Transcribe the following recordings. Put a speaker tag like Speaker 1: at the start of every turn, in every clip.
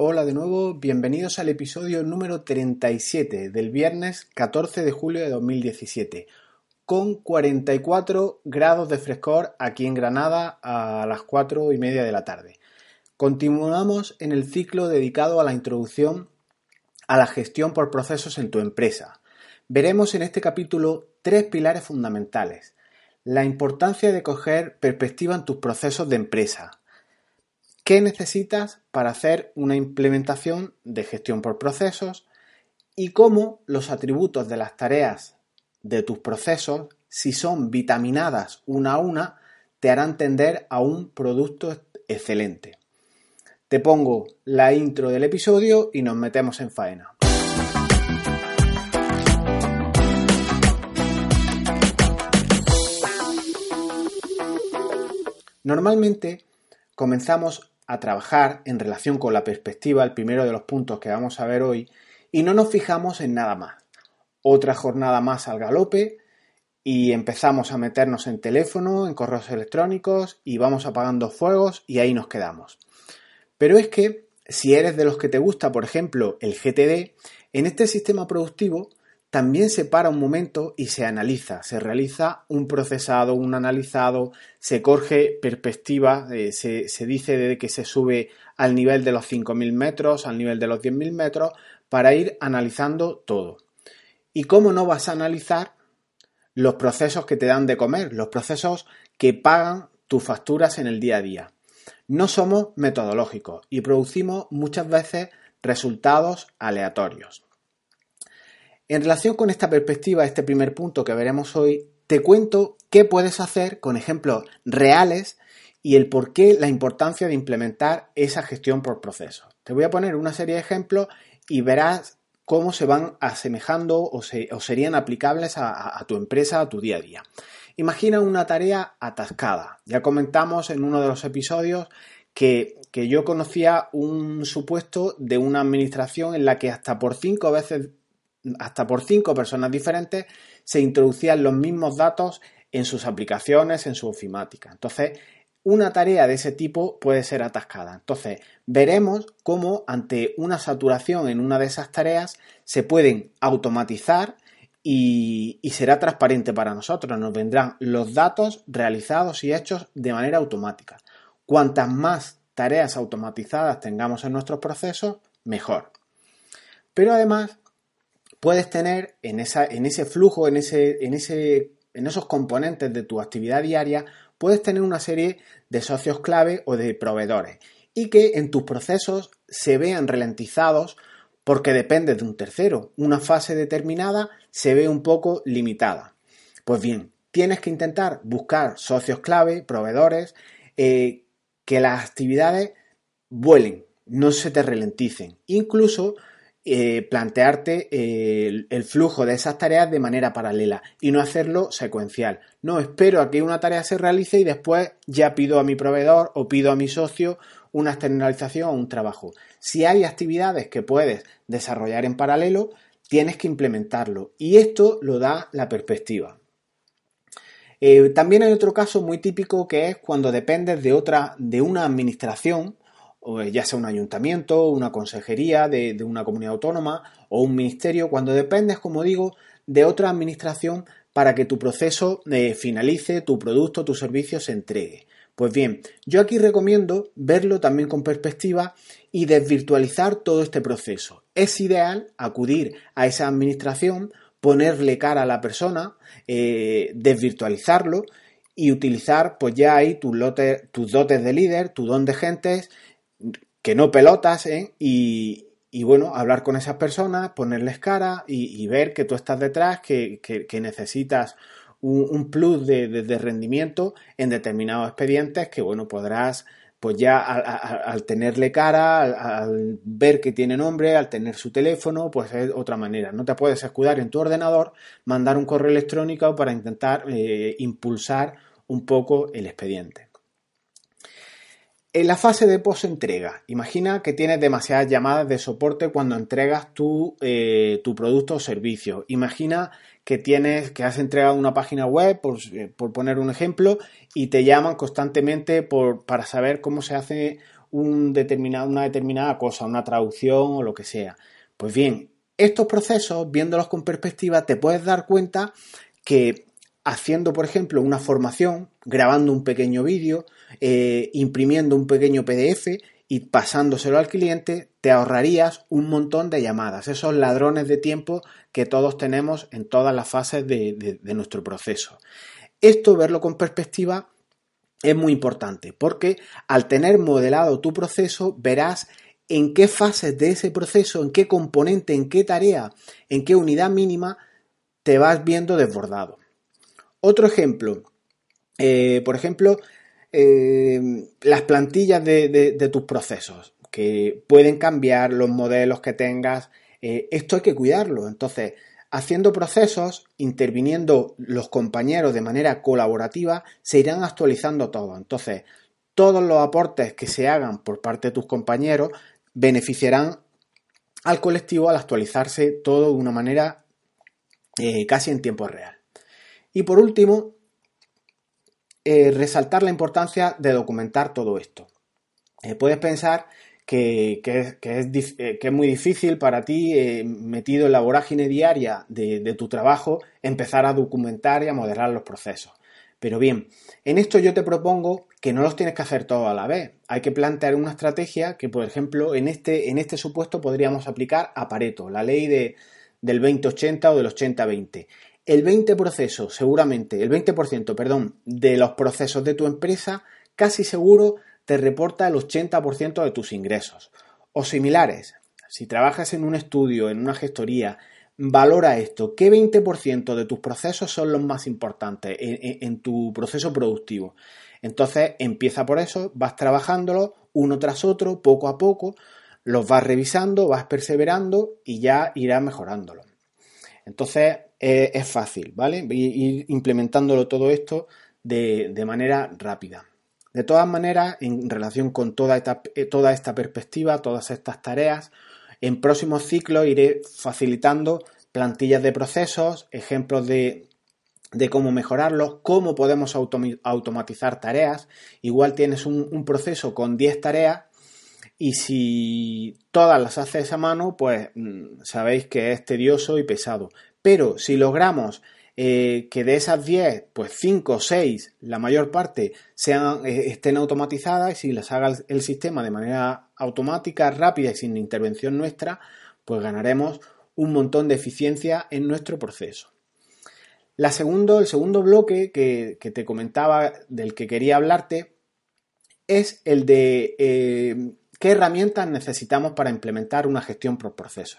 Speaker 1: Hola de nuevo, bienvenidos al episodio número 37 del viernes 14 de julio de 2017, con 44 grados de frescor aquí en Granada a las 4 y media de la tarde. Continuamos en el ciclo dedicado a la introducción a la gestión por procesos en tu empresa. Veremos en este capítulo tres pilares fundamentales. La importancia de coger perspectiva en tus procesos de empresa, ¿Qué necesitas para hacer una implementación de gestión por procesos? Y cómo los atributos de las tareas de tus procesos, si son vitaminadas una a una, te harán tender a un producto excelente. Te pongo la intro del episodio y nos metemos en faena. Normalmente comenzamos a trabajar en relación con la perspectiva, el primero de los puntos que vamos a ver hoy, y no nos fijamos en nada más. Otra jornada más al galope y empezamos a meternos en teléfono, en correos electrónicos y vamos apagando fuegos y ahí nos quedamos. Pero es que si eres de los que te gusta, por ejemplo, el GTD, en este sistema productivo también se para un momento y se analiza, se realiza un procesado, un analizado, se corge perspectiva, eh, se, dice de que se sube al nivel de los 5.000 metros, al nivel de los 10.000 metros, para ir analizando todo. ¿Y cómo no vas a analizar los procesos que te dan de comer, los procesos que pagan tus facturas en el día a día? No somos metodológicos y producimos muchas veces resultados aleatorios. En relación con esta perspectiva, este primer punto que veremos hoy, te cuento qué puedes hacer con ejemplos reales y el por qué la importancia de implementar esa gestión por procesos. Te voy a poner una serie de ejemplos y verás cómo se van asemejando o, serían aplicables a, tu empresa, a tu día a día. Imagina una tarea atascada. Ya comentamos en uno de los episodios que, que, yo conocía un supuesto de una administración en la que hasta por cinco veces hasta por cinco personas diferentes se introducían los mismos datos en sus aplicaciones, en su ofimática. Entonces, una tarea de ese tipo puede ser atascada. Entonces, veremos cómo ante una saturación en una de esas tareas se pueden automatizar y, y, será transparente para nosotros. Nos vendrán los datos realizados y hechos de manera automática. Cuantas más tareas automatizadas tengamos en nuestros procesos, mejor. Pero además puedes tener en, ese flujo, en, esos componentes de tu actividad diaria, puedes tener una serie de socios clave o de proveedores y que en tus procesos se vean ralentizados porque dependes de un tercero. Una fase determinada se ve un poco limitada. Pues bien, tienes que intentar buscar socios clave, proveedores, eh, que las actividades vuelen, no se te ralenticen. Incluso eh, plantearte eh, el, flujo de esas tareas de manera paralela y no hacerlo secuencial. No espero a que una tarea se realice y después ya pido a mi proveedor o pido a mi socio una externalización o un trabajo. Si hay actividades que puedes desarrollar en paralelo, tienes que implementarlo y esto lo da la perspectiva. Eh, también hay otro caso muy típico que es cuando dependes de otra, de una administración ya sea un ayuntamiento, una consejería de, una comunidad autónoma o un ministerio, cuando dependes, como digo, de otra administración para que tu proceso eh, finalice, tu producto, tu servicio se entregue. Pues bien, yo aquí recomiendo verlo también con perspectiva y desvirtualizar todo este proceso. Es ideal acudir a esa administración, ponerle cara a la persona, eh, desvirtualizarlo y utilizar pues ya ahí tus, tus dotes de líder, tu don de gentes que no pelotas, ¿eh? y, bueno, hablar con esas personas, ponerles cara y, ver que tú estás detrás, que, necesitas un, plus de, rendimiento en determinados expedientes que, bueno, podrás, pues ya al, tenerle cara, al, ver que tiene nombre, al tener su teléfono, pues es otra manera. No te puedes escudar en tu ordenador, mandar un correo electrónico para intentar eh, impulsar un poco el expediente. En la fase de post-entrega, imagina que tienes demasiadas llamadas de soporte cuando entregas tu, eh, tu producto o servicio. Imagina que tienes, que has entregado una página web, por, eh, poner un ejemplo, y te llaman constantemente por, para saber cómo se hace una determinada cosa, una traducción o lo que sea. Pues bien, estos procesos, viéndolos con perspectiva, te puedes dar cuenta que haciendo, por ejemplo, una formación, grabando un pequeño vídeo, eh, imprimiendo un pequeño PDF y pasándoselo al cliente, te ahorrarías un montón de llamadas, esos ladrones de tiempo que todos tenemos en todas las fases de, nuestro proceso. Esto, verlo con perspectiva, es muy importante porque al tener modelado tu proceso verás en qué fases de ese proceso, en qué componente, en qué tarea, en qué unidad mínima te vas viendo desbordado. Otro ejemplo, eh, por ejemplo, eh, las plantillas de, tus procesos, que pueden cambiar los modelos que tengas. Eh, esto hay que cuidarlo. Entonces, haciendo procesos, interviniendo los compañeros de manera colaborativa, se irán actualizando todo. Entonces, todos los aportes que se hagan por parte de tus compañeros beneficiarán al colectivo al actualizarse todo de una manera eh, casi en tiempo real. Y por último, eh, resaltar la importancia de documentar todo esto. Eh, puedes pensar que, es, muy difícil para ti, eh, metido en la vorágine diaria de, tu trabajo, empezar a documentar y a modelar los procesos. Pero bien, en esto yo te propongo que no los tienes que hacer todos a la vez. Hay que plantear una estrategia que, por ejemplo, en este, en este supuesto podríamos aplicar a Pareto, la ley de, del 20-80 o del 80-20 el 20 proceso, seguramente, el 20%, perdón, de los procesos de tu empresa, casi seguro te reporta el 80% de tus ingresos. O similares, si trabajas en un estudio, en una gestoría, valora esto. ¿Qué 20% de tus procesos son los más importantes en, tu proceso productivo? Entonces empieza por eso, vas trabajándolo uno tras otro, poco a poco, los vas revisando, vas perseverando y ya irás mejorándolo. Entonces, es fácil, ¿vale? Ir implementándolo todo esto de, manera rápida. De todas maneras, en relación con toda esta, eh, toda esta perspectiva, todas estas tareas, en próximos ciclos iré facilitando plantillas de procesos, ejemplos de, cómo mejorarlos, cómo podemos automatizar tareas. Igual tienes un, un, proceso con 10 tareas y si todas las haces a mano, pues mm, sabéis que es tedioso y pesado. Pero si logramos eh, que de esas 10, pues 5 o 6, la mayor parte, sean, eh, estén automatizadas y las haga el, sistema de manera automática, rápida y sin intervención nuestra, pues ganaremos un montón de eficiencia en nuestro proceso. La segundo, el segundo bloque que, te comentaba, del que quería hablarte, es el de eh, qué herramientas necesitamos para implementar una gestión por proceso.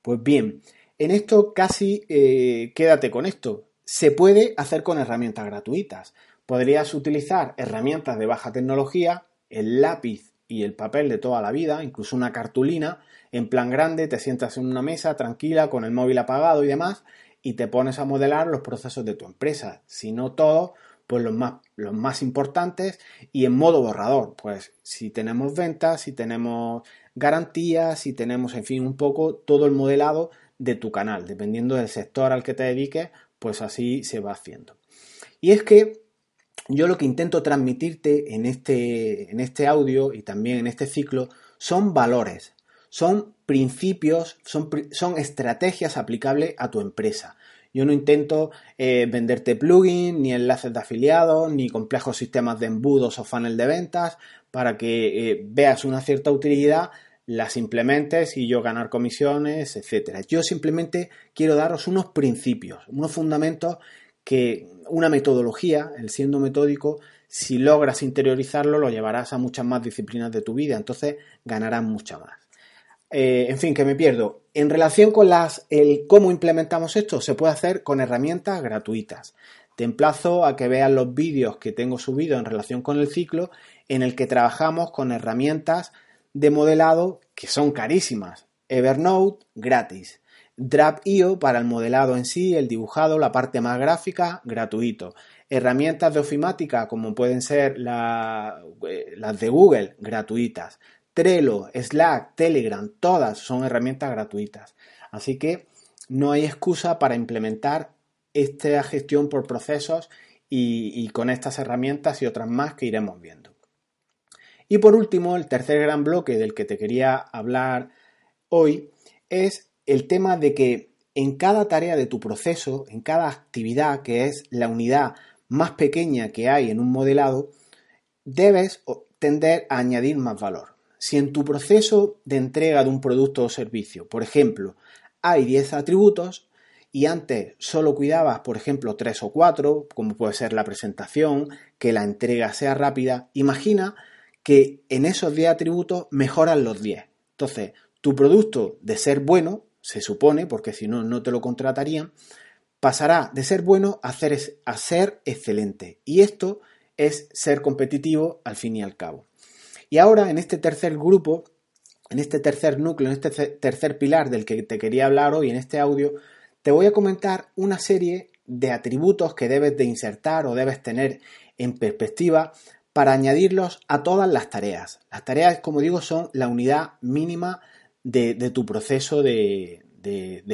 Speaker 1: Pues bien, en esto casi eh, quédate con esto. Se puede hacer con herramientas gratuitas. Podrías utilizar herramientas de baja tecnología, el lápiz y el papel de toda la vida, incluso una cartulina, en plan grande, te sientas en una mesa tranquila con el móvil apagado y demás, y te pones a modelar los procesos de tu empresa. Si no todos, pues los más, los más importantes y en modo borrador. Pues si tenemos ventas, si tenemos garantías, si tenemos, en fin, un poco todo el modelado de tu canal, dependiendo del sector al que te dediques, pues así se va haciendo. Y es que yo lo que intento transmitirte en este, en este audio y también en este ciclo son valores, son principios, son, son estrategias aplicables a tu empresa. Yo no intento eh, venderte plugins, ni enlaces de afiliados, ni complejos sistemas de embudos o funnel de ventas para que eh, veas una cierta utilidad las implementes y yo ganar comisiones, etcétera. Yo simplemente quiero daros unos principios, unos fundamentos que una metodología, el siendo metódico, si logras interiorizarlo, lo llevarás a muchas más disciplinas de tu vida, entonces ganarás mucha más. Eh, en fin, que me pierdo. En relación con las, el cómo implementamos esto, se puede hacer con herramientas gratuitas. Te emplazo a que veas los vídeos que tengo subido en relación con el ciclo, en el que trabajamos con herramientas de modelado que son carísimas. Evernote gratis. Drap.io para el modelado en sí, el dibujado, la parte más gráfica, gratuito. Herramientas de ofimática como pueden ser eh, las de Google, gratuitas. Trello, Slack, Telegram, todas son herramientas gratuitas. Así que no hay excusa para implementar esta gestión por procesos y con estas herramientas y otras más que iremos viendo. Y por último, el tercer gran bloque del que te quería hablar hoy es el tema de que en cada tarea de tu proceso, en cada actividad que es la unidad más pequeña que hay en un modelado, debes tender a añadir más valor. Si en tu proceso de entrega de un producto o servicio, por ejemplo, hay 10 atributos y antes solo cuidabas, por ejemplo, 3 o 4, como puede ser la presentación, que la entrega sea rápida, imagina que en esos 10 atributos mejoran los 10. Entonces, tu producto de ser bueno, se supone, porque si no, no te lo contratarían, pasará de ser bueno a, a ser excelente. Y esto es ser competitivo al fin y al cabo. Y ahora, en este tercer grupo, en este tercer núcleo, en este tercer pilar del que te quería hablar hoy en este audio, te voy a comentar una serie de atributos que debes de insertar o debes tener en perspectiva para añadirlos a todas las tareas. Las tareas, como digo, son la unidad mínima de, tu proceso de,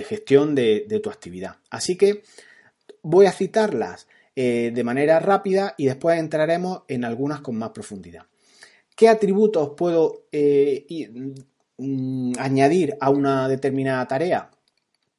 Speaker 1: gestión de, tu actividad. Así que voy a citarlas eh, de manera rápida y después entraremos en algunas con más profundidad. ¿Qué atributos puedo eh, mm, añadir a una determinada tarea?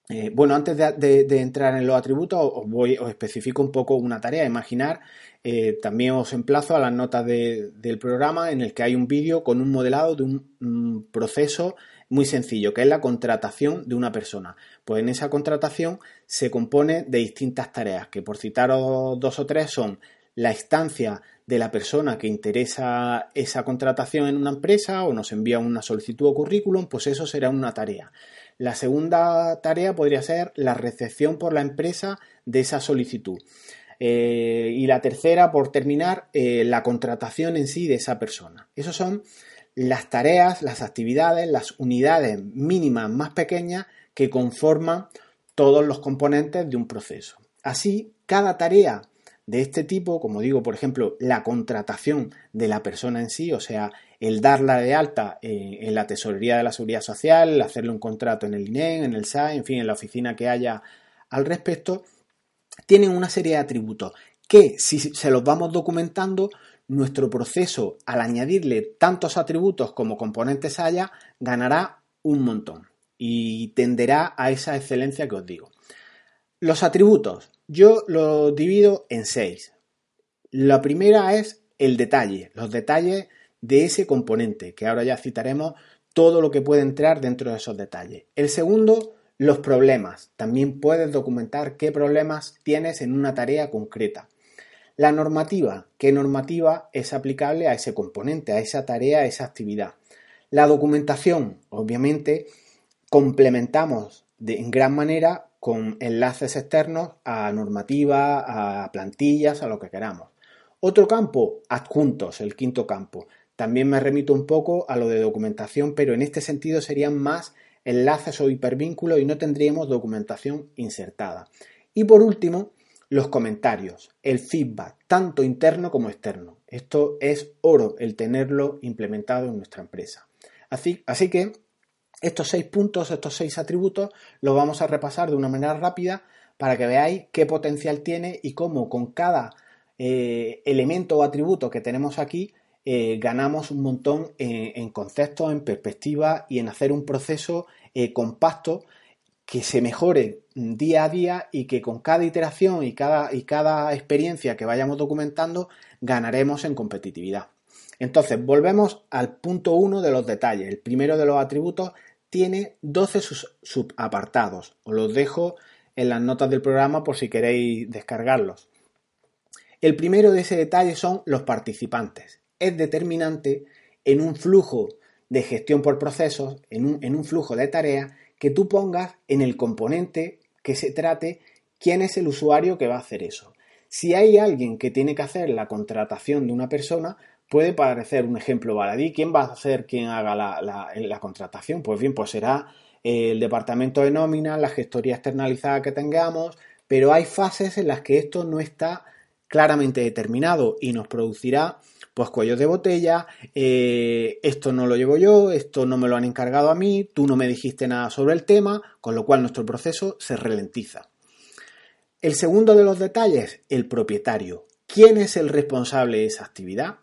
Speaker 1: Eh, bueno, antes de, entrar en los atributos, os, voy, os especifico un poco una tarea. Imaginar, eh, también os emplazo a las notas del programa en el que hay un vídeo con un modelado de un, proceso muy sencillo, que es la contratación de una persona. Pues en esa contratación se compone de distintas tareas, que por citaros dos o tres son la instancia de la persona que interesa esa contratación en una empresa o nos envía una solicitud o currículum, pues eso será una tarea. La segunda tarea podría ser la recepción por la empresa de esa solicitud. Eh, y la tercera, por terminar, eh, la contratación en sí de esa persona. Esas son las tareas, las actividades, las unidades mínimas más pequeñas que conforman todos los componentes de un proceso. Así, cada tarea de este tipo, como digo, por ejemplo, la contratación de la persona en sí, o sea, el darla de alta eh, en la tesorería de la seguridad social, hacerle un contrato en el INEM, en el SAE, en fin, en la oficina que haya al respecto, tienen una serie de atributos que si se los vamos documentando, nuestro proceso al añadirle tantos atributos como componentes haya, ganará un montón y tenderá a esa excelencia que os digo. Los atributos, yo lo divido en seis. La primera es el detalle, los detalles de ese componente, que ahora ya citaremos todo lo que puede entrar dentro de esos detalles. El segundo, los problemas. También puedes documentar qué problemas tienes en una tarea concreta. La normativa, qué normativa es aplicable a ese componente, a esa tarea, a esa actividad. La documentación, obviamente, complementamos de, en gran manera con enlaces externos a normativa, a plantillas, a lo que queramos. Otro campo, adjuntos, el quinto campo. También me remito un poco a lo de documentación, pero en este sentido serían más enlaces o hipervínculos y no tendríamos documentación insertada. Y por último, los comentarios, el feedback, tanto interno como externo. Esto es oro el tenerlo implementado en nuestra empresa. Así, así que estos seis puntos, estos seis atributos, los vamos a repasar de una manera rápida para que veáis qué potencial tiene y cómo con cada eh, elemento o atributo que tenemos aquí eh, ganamos un montón en, conceptos, en perspectiva y en hacer un proceso eh, compacto que se mejore día a día y que con cada iteración y cada, y cada experiencia que vayamos documentando ganaremos en competitividad. Entonces, volvemos al punto 1 de los detalles. El primero de los atributos tiene 12 subapartados. Os los dejo en las notas del programa por si queréis descargarlos. El primero de ese detalle son los participantes. Es determinante en un flujo de gestión por procesos, en un, en un flujo de tareas, que tú pongas en el componente que se trate quién es el usuario que va a hacer eso. Si hay alguien que tiene que hacer la contratación de una persona, puede parecer un ejemplo baladí. ¿Quién va a ser quien haga la, contratación? Pues bien, pues será el departamento de nómina, la gestoría externalizada que tengamos, pero hay fases en las que esto no está claramente determinado y nos producirá pues cuellos de botella, eh, esto no lo llevo yo, esto no me lo han encargado a mí, tú no me dijiste nada sobre el tema, con lo cual nuestro proceso se ralentiza. El segundo de los detalles, el propietario. ¿Quién es el responsable de esa actividad?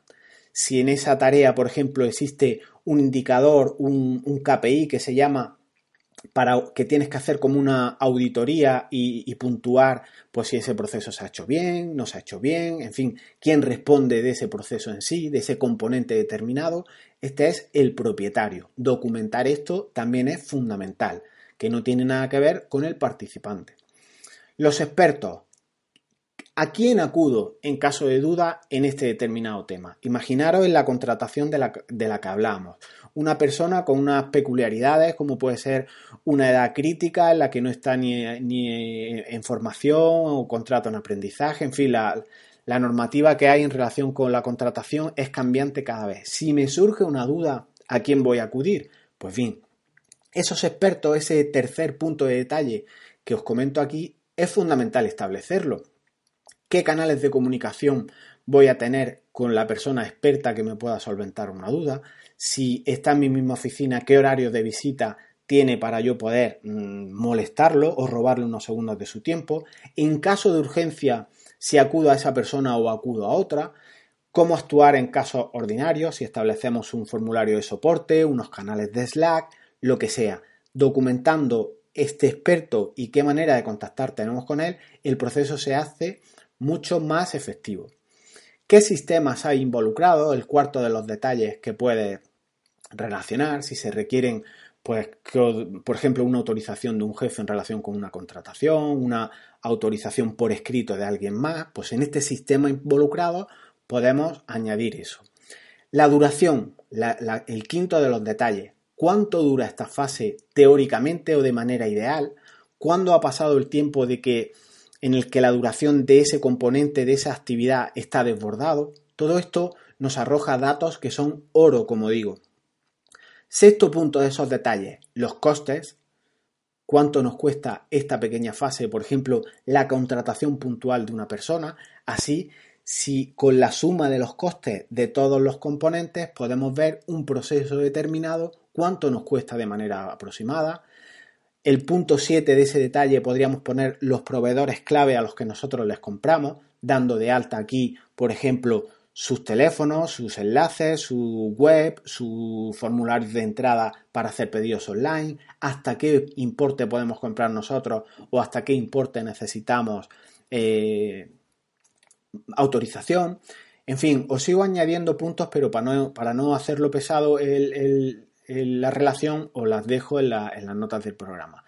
Speaker 1: si en esa tarea, por ejemplo, existe un indicador, un, un KPI que se llama para que tienes que hacer como una auditoría y, puntuar pues si ese proceso se ha hecho bien, no se ha hecho bien, en fin, quién responde de ese proceso en sí, de ese componente determinado. Este es el propietario. Documentar esto también es fundamental, que no tiene nada que ver con el participante. Los expertos. ¿A quién acudo en caso de duda en este determinado tema? Imaginaros en la contratación de la, que hablamos una persona con unas peculiaridades, como puede ser una edad crítica en la que no está ni, en formación o contrato en aprendizaje, en fin, la, la normativa que hay en relación con la contratación es cambiante cada vez. Si me surge una duda, ¿a quién voy a acudir? Pues bien, esos expertos, ese tercer punto de detalle que os comento aquí, es fundamental establecerlo. ¿Qué canales de comunicación voy a tener con la persona experta que me pueda solventar una duda? si está en mi misma oficina, qué horario de visita tiene para yo poder mm, molestarlo o robarle unos segundos de su tiempo. En caso de urgencia, si acudo a esa persona o acudo a otra. Cómo actuar en casos ordinarios, si establecemos un formulario de soporte, unos canales de Slack, lo que sea. Documentando este experto y qué manera de contactar tenemos con él, el proceso se hace mucho más efectivo. ¿Qué sistemas hay involucrados? El cuarto de los detalles que puede relacionar, si se requieren, pues, por ejemplo, una autorización de un jefe en relación con una contratación, una autorización por escrito de alguien más, pues en este sistema involucrado podemos añadir eso. La duración, el quinto de los detalles. ¿Cuánto dura esta fase teóricamente o de manera ideal? ¿Cuándo ha pasado el tiempo de que en el que la duración de ese componente, de esa actividad está desbordado? Todo esto nos arroja datos que son oro, como digo. Sexto punto de esos detalles, los costes. ¿Cuánto nos cuesta esta pequeña fase? Por ejemplo, la contratación puntual de una persona. Así, si con la suma de los costes de todos los componentes podemos ver un proceso determinado, cuánto nos cuesta de manera aproximada. El punto 7 de ese detalle podríamos poner los proveedores clave a los que nosotros les compramos, dando de alta aquí, por ejemplo, sus teléfonos, sus enlaces, su web, su formulario de entrada para hacer pedidos online, hasta qué importe podemos comprar nosotros o hasta qué importe necesitamos eh, autorización. En fin, os sigo añadiendo puntos, pero para no, para no hacerlo pesado la relación, os las dejo en las notas del programa.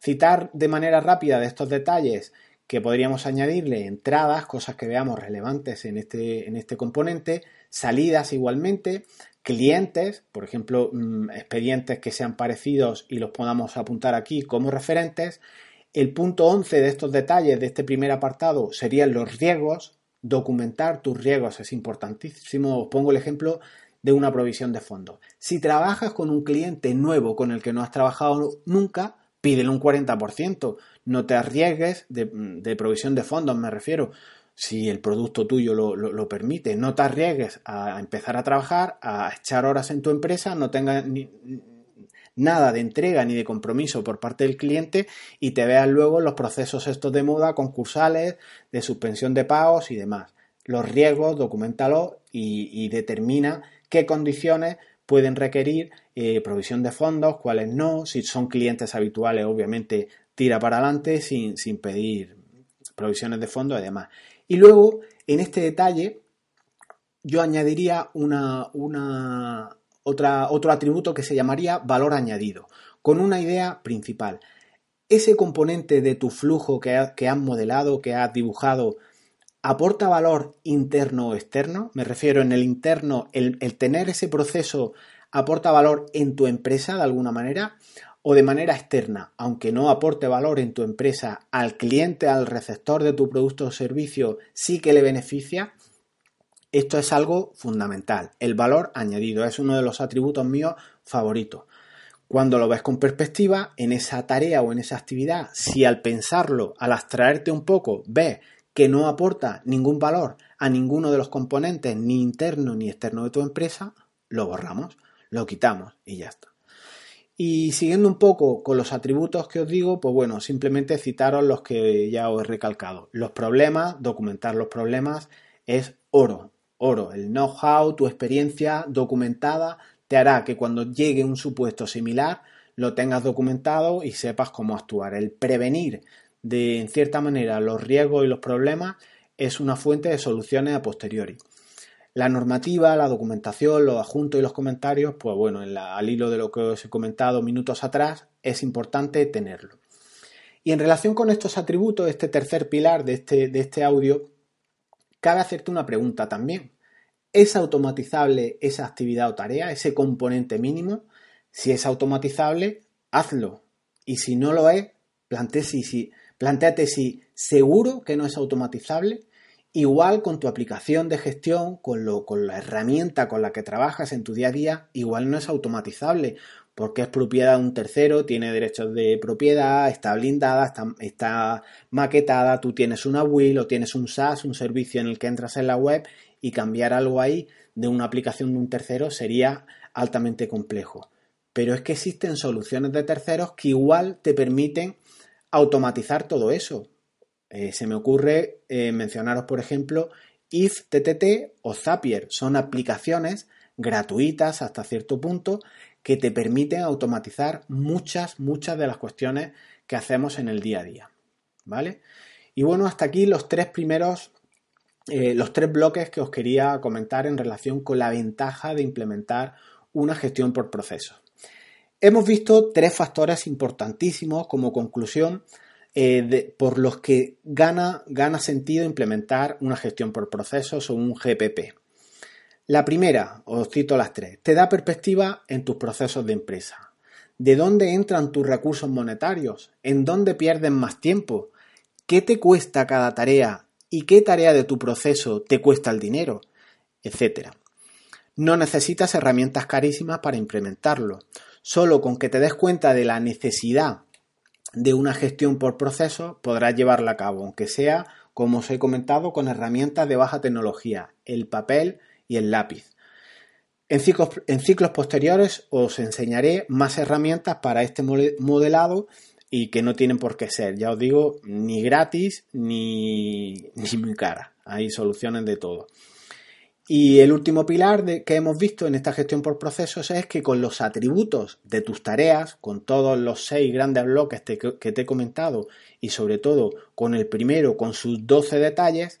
Speaker 1: Citar de manera rápida de estos detalles que podríamos añadirle entradas, cosas que veamos relevantes en este, en este componente, salidas igualmente, clientes, por ejemplo, mm, expedientes que sean parecidos y los podamos apuntar aquí como referentes. El punto 11 de estos detalles de este primer apartado serían los riesgos. Documentar tus riesgos es importantísimo. Os pongo el ejemplo de una provisión de fondos. Si trabajas con un cliente nuevo con el que no has trabajado nunca, pídele un 40% no te arriesgues de, provisión de fondos, me refiero. Si el producto tuyo lo, permite, no te arriesgues a empezar a trabajar, a echar horas en tu empresa, no tengas nada de entrega ni de compromiso por parte del cliente y te veas luego en los procesos estos de moda, concursales, de suspensión de pagos y demás. Los riesgos, documentalo y, determina qué condiciones pueden requerir eh, provisión de fondos, cuáles no. Si son clientes habituales, obviamente tira para adelante sin, pedir provisiones de fondo y demás. Y luego, en este detalle, yo añadiría una, una, otra, otro atributo que se llamaría valor añadido, con una idea principal. Ese componente de tu flujo que, que has modelado, que has dibujado, ¿aporta valor interno o externo? Me refiero en el interno, el, tener ese proceso aporta valor en tu empresa de alguna manera o de manera externa, aunque no aporte valor en tu empresa al cliente, al receptor de tu producto o servicio, sí que le beneficia, esto es algo fundamental. El valor añadido es uno de los atributos míos favoritos. Cuando lo ves con perspectiva, en esa tarea o en esa actividad, si al pensarlo, al abstraerte un poco, ves que no aporta ningún valor a ninguno de los componentes, ni interno ni externo de tu empresa, lo borramos, lo quitamos y ya está. Y siguiendo un poco con los atributos que os digo, pues bueno, simplemente citaros los que ya os he recalcado. Los problemas, documentar los problemas es oro. oro. El know-how, tu experiencia documentada, te hará que cuando llegue un supuesto similar lo tengas documentado y sepas cómo actuar. El prevenir de, en cierta manera, los riesgos y los problemas es una fuente de soluciones a posteriori. La normativa, la documentación, los adjuntos y los comentarios, pues bueno, al hilo de lo que os he comentado minutos atrás, es importante tenerlo. Y en relación con estos atributos, este tercer pilar de este, de este audio, cabe hacerte una pregunta también. ¿Es automatizable esa actividad o tarea, ese componente mínimo? Si es automatizable, hazlo. Y si no lo es, si, si, planteate si seguro que no es automatizable. Igual con tu aplicación de gestión, con, lo, con la herramienta con la que trabajas en tu día a día, igual no es automatizable porque es propiedad de un tercero, tiene derechos de propiedad, está blindada, está, maquetada, tú tienes una will o tienes un SaaS, un servicio en el que entras en la web y cambiar algo ahí de una aplicación de un tercero sería altamente complejo. Pero es que existen soluciones de terceros que igual te permiten automatizar todo eso. Eh, se me ocurre eh, mencionaros, por ejemplo, IFTTT o Zapier. Son aplicaciones gratuitas hasta cierto punto que te permiten automatizar muchas, muchas de las cuestiones que hacemos en el día a día. ¿Vale? Y bueno, hasta aquí los tres primeros, eh, los tres bloques que os quería comentar en relación con la ventaja de implementar una gestión por procesos. Hemos visto tres factores importantísimos como conclusión eh, por los que gana, gana sentido implementar una gestión por procesos o un GPP. La primera, os cito las tres, te da perspectiva en tus procesos de empresa. ¿De dónde entran tus recursos monetarios? ¿En dónde pierden más tiempo? ¿Qué te cuesta cada tarea? ¿Y qué tarea de tu proceso te cuesta el dinero? Etcétera. No necesitas herramientas carísimas para implementarlo. Solo con que te des cuenta de la necesidad de una gestión por proceso podrás llevarla a cabo, aunque sea, como os he comentado, con herramientas de baja tecnología, el papel y el lápiz. En ciclos, posteriores os enseñaré más herramientas para este modelado y que no tienen por qué ser, ya os digo, ni gratis ni, ni muy cara. Hay soluciones de todo. Y el último pilar que hemos visto en esta gestión por procesos es que con los atributos de tus tareas, con todos los seis grandes bloques que te he comentado y sobre todo con el primero, con sus 12 detalles,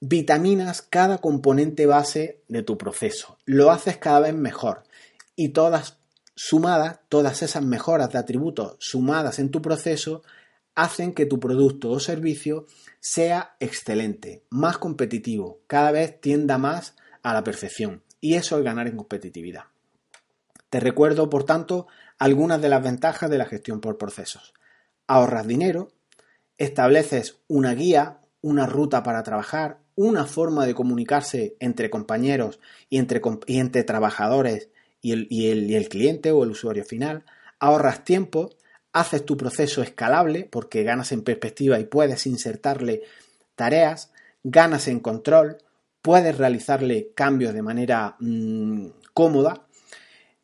Speaker 1: vitaminas cada componente base de tu proceso. Lo haces cada vez mejor y todas sumadas, todas esas mejoras de atributos sumadas en tu proceso hacen que tu producto o servicio sea excelente, más competitivo, cada vez tienda más a la perfección y eso es ganar en competitividad. Te recuerdo, por tanto, algunas de las ventajas de la gestión por procesos. Ahorras dinero, estableces una guía, una ruta para trabajar, una forma de comunicarse entre compañeros y entre, trabajadores y el, y el cliente o el usuario final, ahorras tiempo, haces tu proceso escalable porque ganas en perspectiva y puedes insertarle tareas, ganas en control, puedes realizarle cambios de manera mm, cómoda,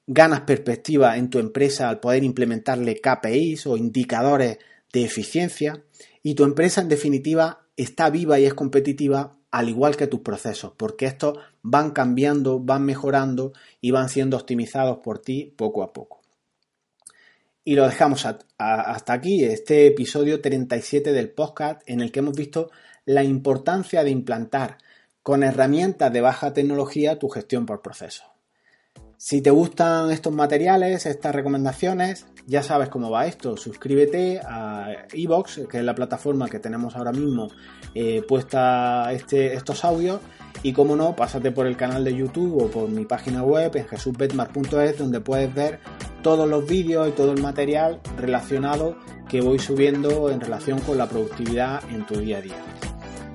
Speaker 1: ganas perspectiva en tu empresa al poder implementarle KPIs o indicadores de eficiencia y tu empresa en definitiva está viva y es competitiva al igual que tus procesos, porque estos van cambiando, van mejorando y van siendo optimizados por ti poco a poco. Y lo dejamos hasta aquí, este episodio 37 del podcast en el que hemos visto la importancia de implantar con herramientas de baja tecnología tu gestión por procesos. Si te gustan estos materiales, estas recomendaciones, ya sabes cómo va esto. Suscríbete a Evox, que es la plataforma que tenemos ahora mismo eh, puesta este, estos audios. Y como no, pásate por el canal de YouTube o por mi página web en jesusbetmar.es, donde puedes ver todos los vídeos y todo el material relacionado que voy subiendo en relación con la productividad en tu día a día.